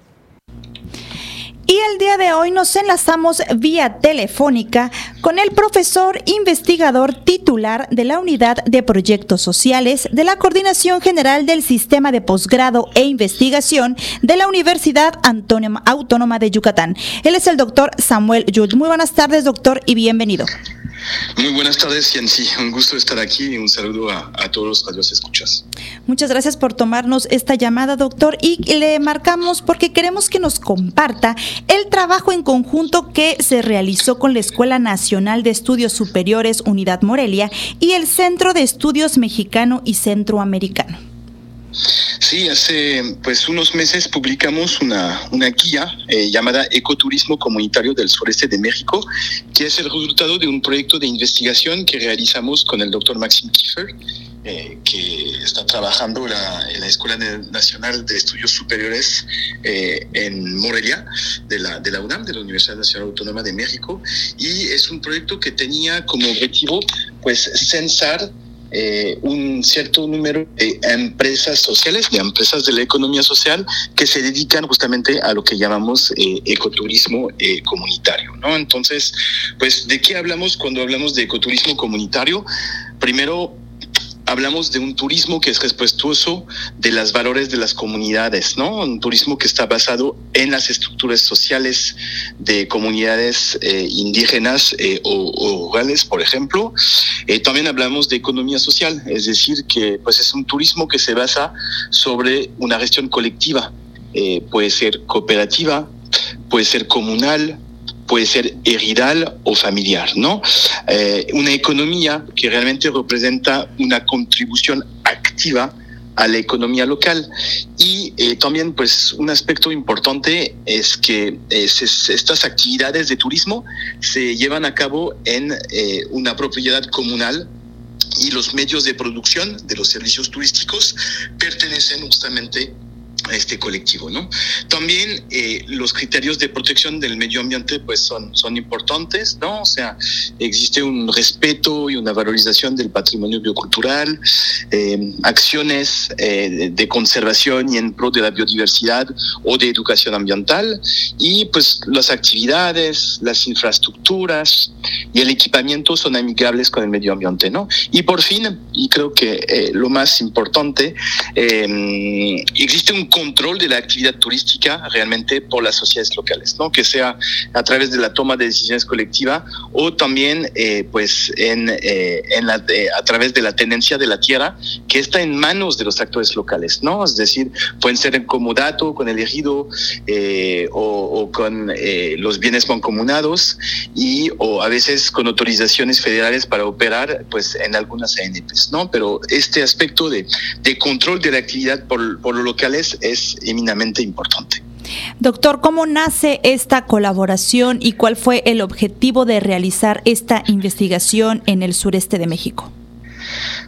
Y el día de hoy nos enlazamos vía telefónica con el profesor investigador titular de la Unidad de Proyectos Sociales de la Coordinación General del Sistema de Posgrado e Investigación de la Universidad Autónoma de Yucatán. Él es el doctor Samuel Yud. Muy buenas tardes, doctor, y bienvenido. Muy buenas tardes, Yancy. Un gusto estar aquí y un saludo a, todos los radios escuchas. Muchas gracias por tomarnos esta llamada, doctor. Y le marcamos porque queremos que nos comparta el trabajo en conjunto que se realizó con la Escuela Nacional de Estudios Superiores Unidad Morelia y el Centro de Estudios Mexicano y Centroamericano. Sí, hace pues unos meses publicamos una, una guía eh, llamada Ecoturismo Comunitario del Sureste de México, que es el resultado de un proyecto de investigación que realizamos con el doctor Maxim Kiefer, eh, que está trabajando en la Escuela Nacional de Estudios Superiores eh, en Morelia, de la, de la UNAM, de la Universidad Nacional Autónoma de México, y es un proyecto que tenía como objetivo pues censar eh, un cierto número de empresas sociales, de empresas de la economía social que se dedican justamente a lo que llamamos eh, ecoturismo eh, comunitario, ¿no? Entonces, pues, ¿de qué hablamos cuando hablamos de ecoturismo comunitario? Primero, hablamos de un turismo que es respetuoso de los valores de las comunidades, ¿no? Un turismo que está basado en las estructuras sociales de comunidades eh, indígenas eh, o, rurales, por ejemplo. Eh, también hablamos de economía social, es decir, que pues es un turismo que se basa sobre una gestión colectiva. puede ser cooperativa, puede ser comunal, puede ser heredal o familiar, ¿no? Eh, una economía que realmente representa una contribución activa a la economía local. Y eh, también, pues, un aspecto importante es que estas actividades de turismo se llevan a cabo en eh, una propiedad comunal y los medios de producción de los servicios turísticos pertenecen justamente este colectivo, ¿no? También eh, los criterios de protección del medio ambiente pues son, son importantes, ¿no? O sea, existe un respeto y una valorización del patrimonio biocultural, eh, acciones eh, de conservación y en pro de la biodiversidad o de educación ambiental y pues las actividades, las infraestructuras y el equipamiento son amigables con el medio ambiente, ¿no? Y por fin, y creo que lo más importante, existe un control de la actividad turística realmente por las sociedades locales, ¿no? Que sea a través de la toma de decisiones colectiva o también, eh, pues, en, eh, en la, a través de la tenencia de la tierra que está en manos de los actores locales, ¿no? Es decir, pueden ser en comodato con el ejido eh, o, con los bienes mancomunados y o a veces con autorizaciones federales para operar, pues, en algunas ANPs, ¿no? Pero este aspecto de, de control de la actividad por, por los locales es eminamente importante. Doctor, ¿cómo nace esta colaboración y cuál fue el objetivo de realizar esta investigación en el sureste de México?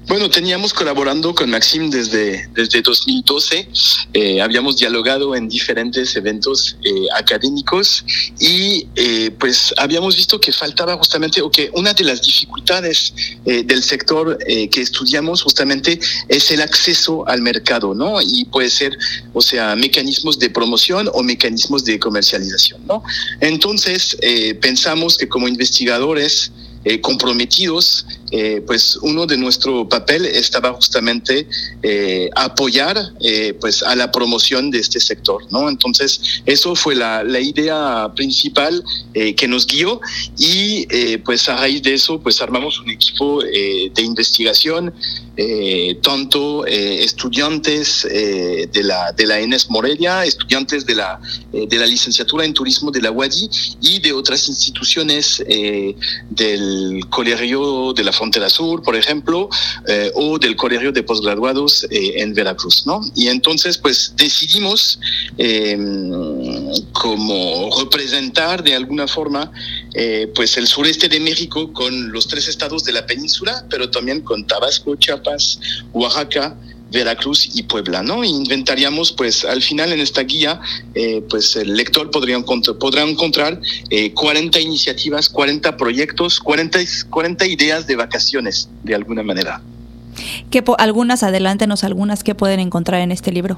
Bueno, teníamos colaborando con Maxim desde, desde 2012. Eh, habíamos dialogado en diferentes eventos eh, académicos y eh, pues habíamos visto que faltaba justamente, o que una de las dificultades del sector que estudiamos justamente es el acceso al mercado, ¿no? Y puede ser, o sea, mecanismos de promoción o mecanismos de comercialización, ¿no? Entonces, pensamos que como investigadores, eh, comprometidos, eh, pues uno de nuestro papel estaba justamente eh, apoyar pues a la promoción de este sector, ¿no? Entonces eso fue la, la idea principal que nos guió y pues a raíz de eso pues armamos un equipo de investigación tanto estudiantes de, la, de la ENES Morelia, estudiantes de la, de la licenciatura en turismo de la UADI y de otras instituciones del Colegio de la Frontera Sur, por ejemplo, o del Colegio de Postgraduados en Veracruz. ¿no? Y entonces, pues decidimos como representar de alguna forma pues el sureste de México con los tres estados de la península, pero también con Tabasco, Chiapas, Oaxaca, Veracruz y Puebla, ¿no? Inventaríamos, pues, al final en esta guía, eh, pues el lector podría podrá encontrar 40 eh, iniciativas, 40 proyectos, 40, 40 ideas de vacaciones, de alguna manera. ¿Qué, algunas, adelántenos algunas que pueden encontrar en este libro.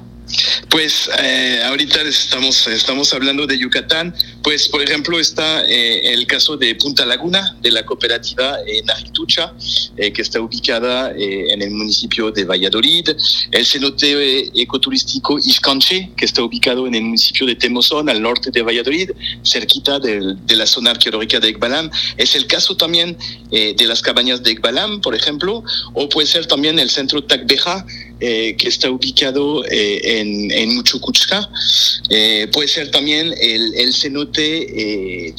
Pues eh, ahorita estamos, estamos hablando de Yucatán, pues por ejemplo está eh, el caso de Punta Laguna, de la cooperativa eh, Naritucha, eh, que está ubicada en el municipio de Valladolid, el cenote ecoturístico Iscanche, que está ubicado en el municipio de Temozón, al norte de Valladolid, cerquita de, la zona arqueológica de Ekbalam. Es el caso también de las cabañas de Ekbalam, por ejemplo, o puede ser también el centro Tacbeja, eh, que está ubicado eh, en, en eh, puede ser también el, el cenote eh,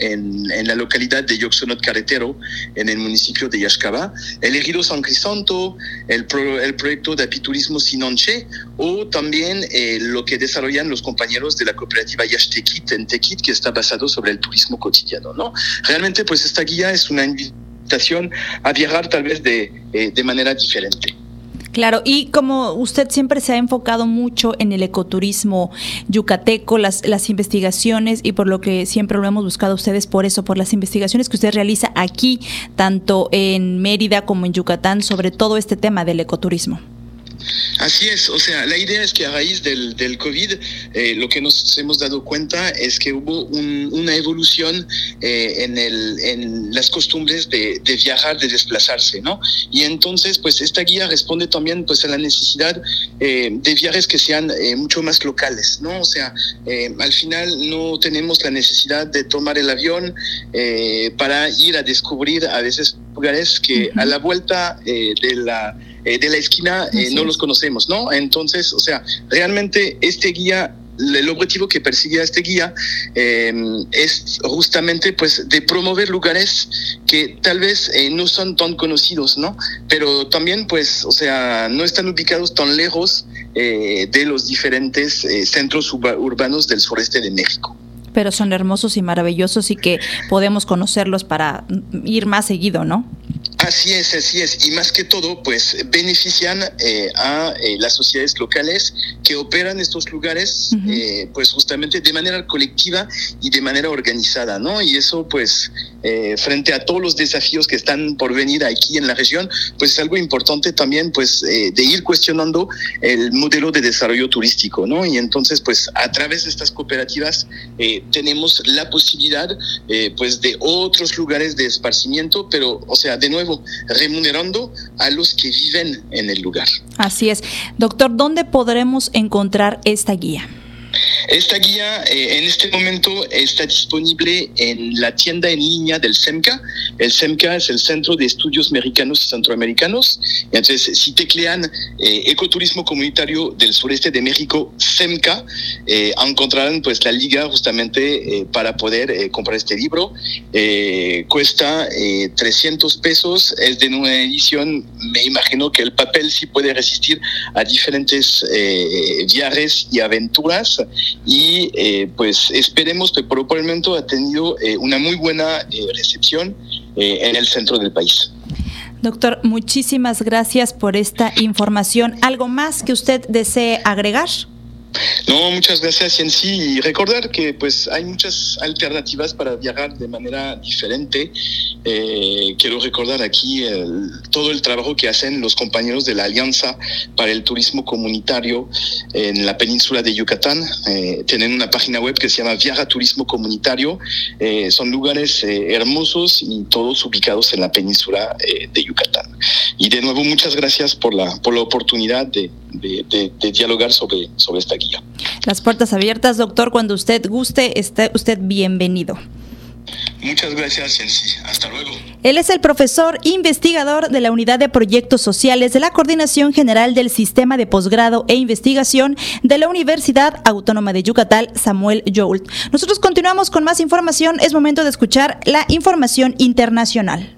en, en, la localidad de Yoxonot Carretero, en el municipio de Yaxcaba. El Ejido San Crisanto, el, el proyecto de apiturismo Sinonche, o también lo que desarrollan los compañeros de la cooperativa Yaxtequit en Tequit, que está basado sobre el turismo cotidiano. ¿no? Realmente, pues esta guía es una invitación a viajar tal vez de, de manera diferente. Claro, y como usted siempre se ha enfocado mucho en el ecoturismo yucateco, las, las investigaciones, y por lo que siempre lo hemos buscado ustedes, por eso, por las investigaciones que usted realiza aquí, tanto en Mérida como en Yucatán, sobre todo este tema del ecoturismo. Así es, o sea, la idea es que a raíz del, del COVID eh, lo que nos hemos dado cuenta es que hubo una evolución eh, en, el, en las costumbres de, de, viajar, de desplazarse, ¿no? Y entonces, pues esta guía responde también pues a la necesidad eh, de viajes que sean mucho más locales, ¿no? O sea, al final no tenemos la necesidad de tomar el avión para ir a descubrir a veces lugares que a la vuelta de la eh, de la esquina eh, no los conocemos, ¿no? Entonces, o sea, realmente este guía el objetivo que persigue este guía em, es justamente pues de promover lugares que tal vez eh, no son tan conocidos, ¿no? Pero también pues, o sea, no están ubicados tan lejos de los diferentes centros urbanos del sureste de México pero son hermosos y maravillosos y que podemos conocerlos para ir más seguido, ¿no? Así es, así es. Y más que todo, pues benefician eh, a eh, las sociedades locales que operan estos lugares, eh, pues justamente de manera colectiva y de manera organizada, ¿no? Y eso, pues, frente a todos los desafíos que están por venir aquí en la región, pues es algo importante también, pues, de ir cuestionando el modelo de desarrollo turístico, ¿no? Y entonces, pues, a través de estas cooperativas tenemos la posibilidad, pues, de otros lugares de esparcimiento, pero, o sea, de nuevo, remunerando a los que viven en el lugar. Así es. Doctor, ¿dónde podremos encontrar esta guía? Esta guía eh, en este momento está disponible en la tienda en línea del SEMCA. El SEMCA es el Centro de Estudios Mexicanos y Centroamericanos. Entonces, si teclean eh, Ecoturismo Comunitario del Sureste de México, SEMCA, eh, encontrarán pues la liga justamente para poder comprar este libro. cuesta 300 pesos, es de una edición, me imagino que el papel sí puede resistir a diferentes viajes y aventuras y eh, pues esperemos que por el momento ha tenido eh, una muy buena eh, recepción en el centro del país. Doctor, muchísimas gracias por esta información. ¿Algo más que usted desee agregar? No, muchas gracias, Yancy. Y recordar que pues hay muchas alternativas para viajar de manera diferente. Eh, quiero recordar aquí todo el trabajo que hacen los compañeros de la Alianza para el Turismo Comunitario en la península de Yucatán. Eh, tienen una página web que se llama Viaja Turismo Comunitario. Eh, son lugares hermosos y todos ubicados en la península de Yucatán. Y de nuevo, muchas gracias por la, por la oportunidad de, de dialogar sobre, sobre esta guía. Las puertas abiertas, doctor, cuando usted guste, esté usted bienvenido. Muchas gracias, Yancy. Hasta luego. Él es el profesor investigador de la Unidad de Proyectos Sociales de la Coordinación General del Sistema de Posgrado e Investigación de la Universidad Autónoma de Yucatán, Samuel Joult. Nosotros continuamos con más información. Es momento de escuchar la información internacional.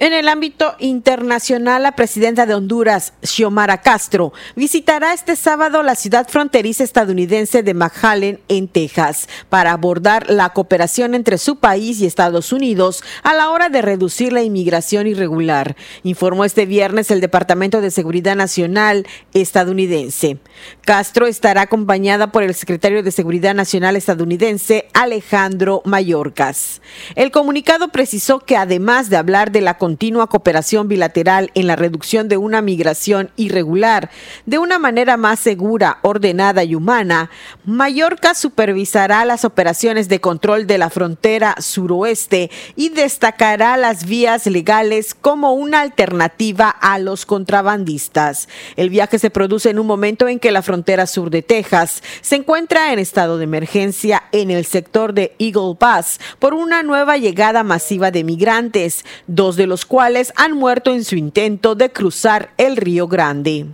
En el ámbito internacional, la presidenta de Honduras, Xiomara Castro, visitará este sábado la ciudad fronteriza estadounidense de McAllen, en Texas, para abordar la cooperación entre su país y Estados Unidos a la hora de reducir la inmigración irregular, informó este viernes el Departamento de Seguridad Nacional estadounidense. Castro estará acompañada por el secretario de Seguridad Nacional estadounidense, Alejandro Mayorkas. El comunicado precisó que además de hablar de la continua cooperación bilateral en la reducción de una migración irregular de una manera más segura, ordenada y humana, Mallorca supervisará las operaciones de control de la frontera suroeste y destacará las vías legales como una alternativa a los contrabandistas. El viaje se produce en un momento en que la frontera sur de Texas se encuentra en estado de emergencia en el sector de Eagle Pass por una nueva llegada masiva de migrantes, dos de los cuales han muerto en su intento de cruzar el Río Grande.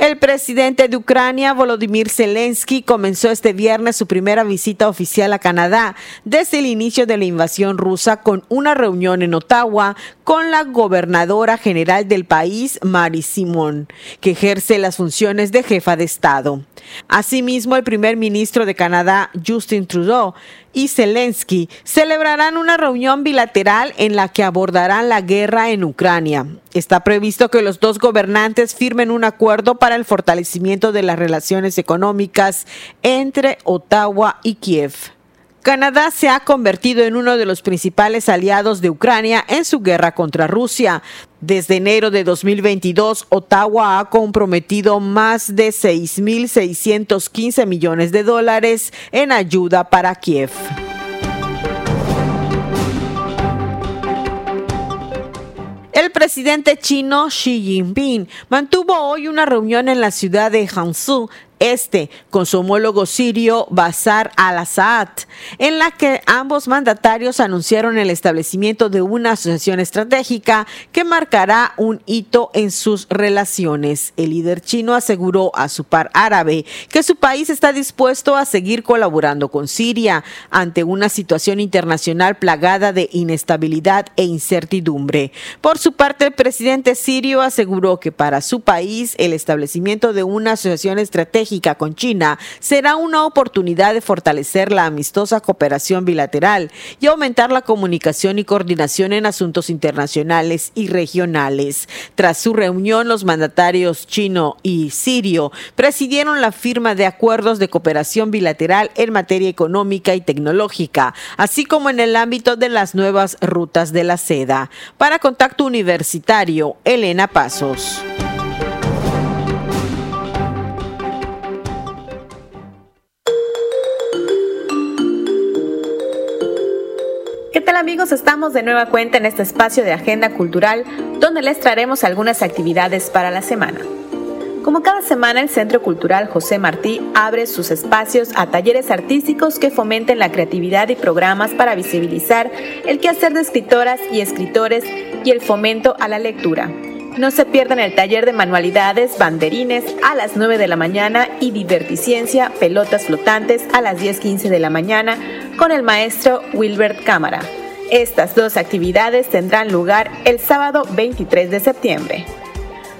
El presidente de Ucrania, Volodymyr Zelensky, comenzó este viernes su primera visita oficial a Canadá desde el inicio de la invasión rusa con una reunión en Ottawa con la gobernadora general del país, Mary Simon, que ejerce las funciones de jefa de Estado. Asimismo, el primer ministro de Canadá, Justin Trudeau, y Zelensky celebrarán una reunión bilateral en la que abordarán la guerra en Ucrania. Está previsto que los dos gobernantes firmen un acuerdo para el fortalecimiento de las relaciones económicas entre Ottawa y Kiev. Canadá se ha convertido en uno de los principales aliados de Ucrania en su guerra contra Rusia. Desde enero de 2022, Ottawa ha comprometido más de 6.615 millones de dólares en ayuda para Kiev. El presidente chino Xi Jinping mantuvo hoy una reunión en la ciudad de Hangzhou este con su homólogo sirio Bazar al-Assad, en la que ambos mandatarios anunciaron el establecimiento de una asociación estratégica que marcará un hito en sus relaciones. El líder chino aseguró a su par árabe que su país está dispuesto a seguir colaborando con Siria ante una situación internacional plagada de inestabilidad e incertidumbre. Por su parte, el presidente sirio aseguró que para su país el establecimiento de una asociación estratégica con China será una oportunidad de fortalecer la amistosa cooperación bilateral y aumentar la comunicación y coordinación en asuntos internacionales y regionales. Tras su reunión, los mandatarios chino y sirio presidieron la firma de acuerdos de cooperación bilateral en materia económica y tecnológica, así como en el ámbito de las nuevas rutas de la seda. Para Contacto Universitario, Elena Pasos. Amigos? Estamos de nueva cuenta en este espacio de Agenda Cultural donde les traeremos algunas actividades para la semana. Como cada semana, el Centro Cultural José Martí abre sus espacios a talleres artísticos que fomenten la creatividad y programas para visibilizar el quehacer de escritoras y escritores y el fomento a la lectura. No se pierdan el taller de manualidades, banderines a las 9 de la mañana y diverticiencia, pelotas flotantes a las 10.15 de la mañana con el maestro Wilbert Cámara. Estas dos actividades tendrán lugar el sábado 23 de septiembre.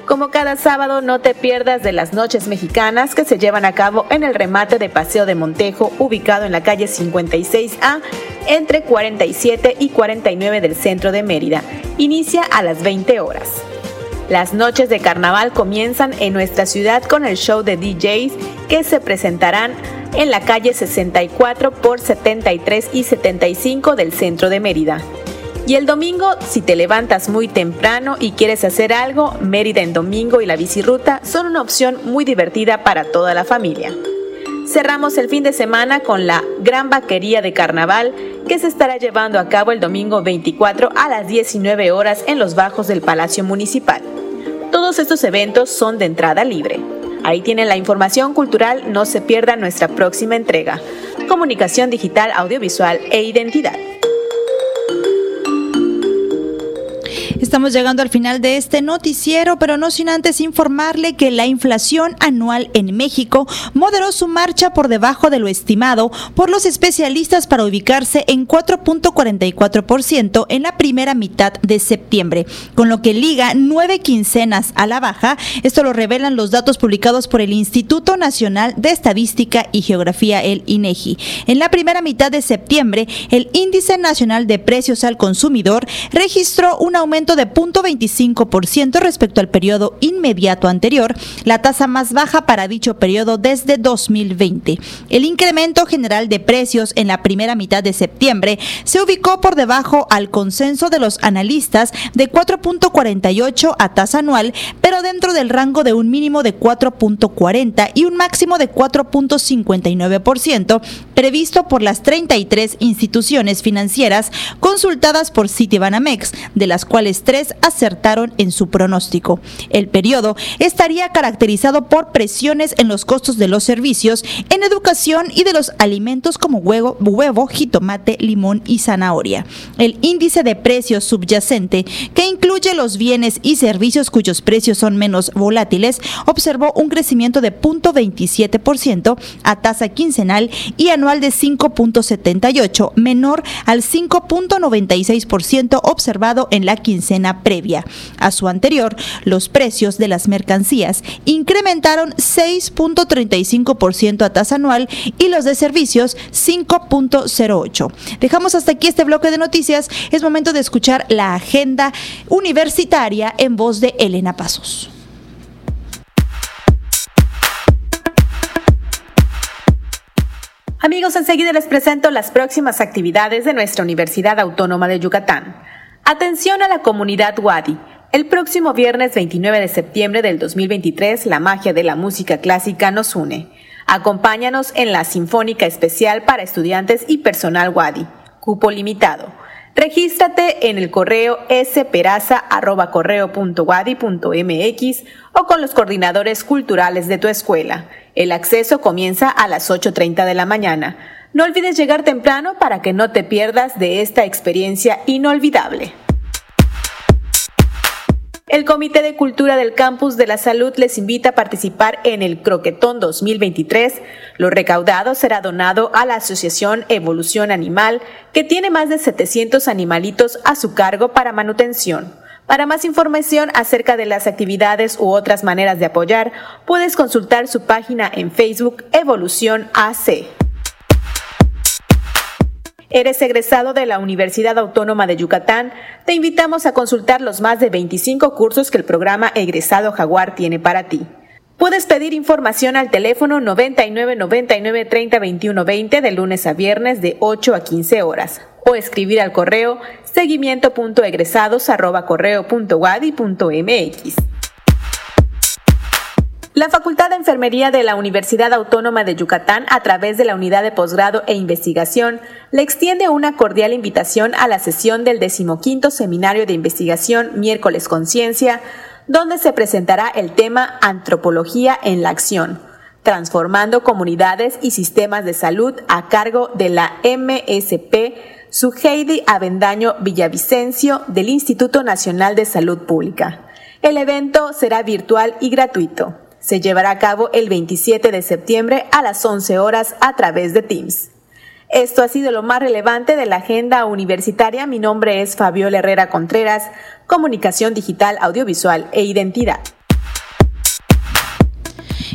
Como cada sábado, no te pierdas de las noches mexicanas que se llevan a cabo en el remate de Paseo de Montejo, ubicado en la calle 56A, entre 47 y 49 del centro de Mérida. Inicia a las 20 horas. Las noches de carnaval comienzan en nuestra ciudad con el show de DJs que se presentarán en la calle 64 por 73 y 75 del centro de Mérida. Y el domingo, si te levantas muy temprano y quieres hacer algo, Mérida en domingo y la bicirruta son una opción muy divertida para toda la familia. Cerramos el fin de semana con la Gran Vaquería de Carnaval que se estará llevando a cabo el domingo 24 a las 19 horas en los bajos del Palacio Municipal. Todos estos eventos son de entrada libre. Ahí tienen la información cultural, no se pierda nuestra próxima entrega. Comunicación digital, audiovisual e identidad. Estamos llegando al final de este noticiero, pero no sin antes informarle que la inflación anual en México moderó su marcha por debajo de lo estimado por los especialistas para ubicarse en 4.44% en la primera mitad de septiembre, con lo que liga nueve quincenas a la baja. Esto lo revelan los datos publicados por el Instituto Nacional de Estadística y Geografía, el INEGI. En la primera mitad de septiembre, el Índice Nacional de Precios al Consumidor registró un aumento de de 0.25% respecto al periodo inmediato anterior, la tasa más baja para dicho periodo desde 2020. El incremento general de precios en la primera mitad de septiembre se ubicó por debajo al consenso de los analistas de 4.48 a tasa anual, pero dentro del rango de un mínimo de 4.40 y un máximo de 4.59% previsto por las 33 instituciones financieras consultadas por Citibanamex, de las cuales tres acertaron en su pronóstico. El periodo estaría caracterizado por presiones en los costos de los servicios, en educación y de los alimentos como huevo, huevo jitomate, limón y zanahoria. El índice de precios subyacente, que incluye los bienes y servicios cuyos precios son menos volátiles, observó un crecimiento de 0.27% a tasa quincenal y anual de 5.78, menor al 5.96% observado en la quincena previa. A su anterior, los precios de las mercancías incrementaron 6.35% a tasa anual y los de servicios 5.08. Dejamos hasta aquí este bloque de noticias. Es momento de escuchar la agenda universitaria en voz de Elena Pasos. Amigos, enseguida les presento las próximas actividades de nuestra Universidad Autónoma de Yucatán. Atención a la comunidad Wadi. El próximo viernes 29 de septiembre del 2023, la magia de la música clásica nos une. Acompáñanos en la Sinfónica Especial para Estudiantes y Personal Wadi. Cupo limitado. Regístrate en el correo speraza.correo.wadi.mx o con los coordinadores culturales de tu escuela. El acceso comienza a las 8.30 de la mañana. No olvides llegar temprano para que no te pierdas de esta experiencia inolvidable. El Comité de Cultura del Campus de la Salud les invita a participar en el Croquetón 2023. Lo recaudado será donado a la Asociación Evolución Animal, que tiene más de 700 animalitos a su cargo para manutención. Para más información acerca de las actividades u otras maneras de apoyar, puedes consultar su página en Facebook Evolución AC. ¿Eres egresado de la Universidad Autónoma de Yucatán? Te invitamos a consultar los más de 25 cursos que el programa Egresado Jaguar tiene para ti. Puedes pedir información al teléfono 99 99 30 21 20 de lunes a viernes de 8 a 15 horas o escribir al correo seguimiento.egresados@correo.wadi.mx. La Facultad de Enfermería de la Universidad Autónoma de Yucatán, a través de la Unidad de Posgrado e Investigación, le extiende una cordial invitación a la sesión del decimoquinto Seminario de Investigación Miércoles Conciencia, donde se presentará el tema Antropología en la Acción, transformando comunidades y sistemas de salud a cargo de la MSP Suheidi Avendaño Villavicencio del Instituto Nacional de Salud Pública. El evento será virtual y gratuito. Se llevará a cabo el 27 de septiembre a las 11 horas a través de Teams. Esto ha sido lo más relevante de la agenda universitaria. Mi nombre es Fabiola Herrera Contreras, Comunicación Digital, Audiovisual e Identidad.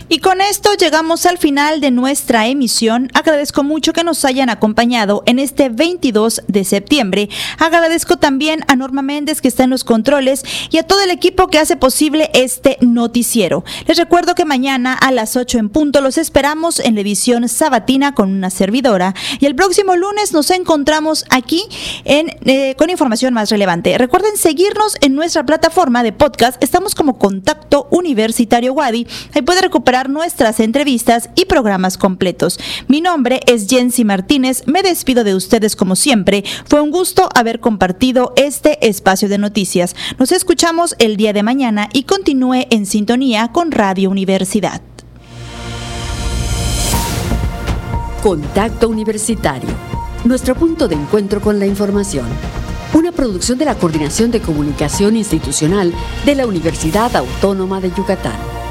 Y con esto llegamos al final de nuestra emisión. Agradezco mucho que nos hayan acompañado en este 22 de septiembre. Agradezco también a Norma Méndez que está en los controles y a todo el equipo que hace posible este noticiero. Les recuerdo que mañana a las 8 en punto los esperamos en la edición sabatina con una servidora y el próximo lunes nos encontramos aquí en, eh, con información más relevante. Recuerden seguirnos en nuestra plataforma de podcast. Estamos como Contacto Universitario Wadi. Ahí puede recuperar nuestras entrevistas y programas completos. Mi nombre es Jensi Martínez, me despido de ustedes como siempre. Fue un gusto haber compartido este espacio de noticias. Nos escuchamos el día de mañana y continúe en sintonía con Radio Universidad. Contacto Universitario, nuestro punto de encuentro con la información. Una producción de la Coordinación de Comunicación Institucional de la Universidad Autónoma de Yucatán.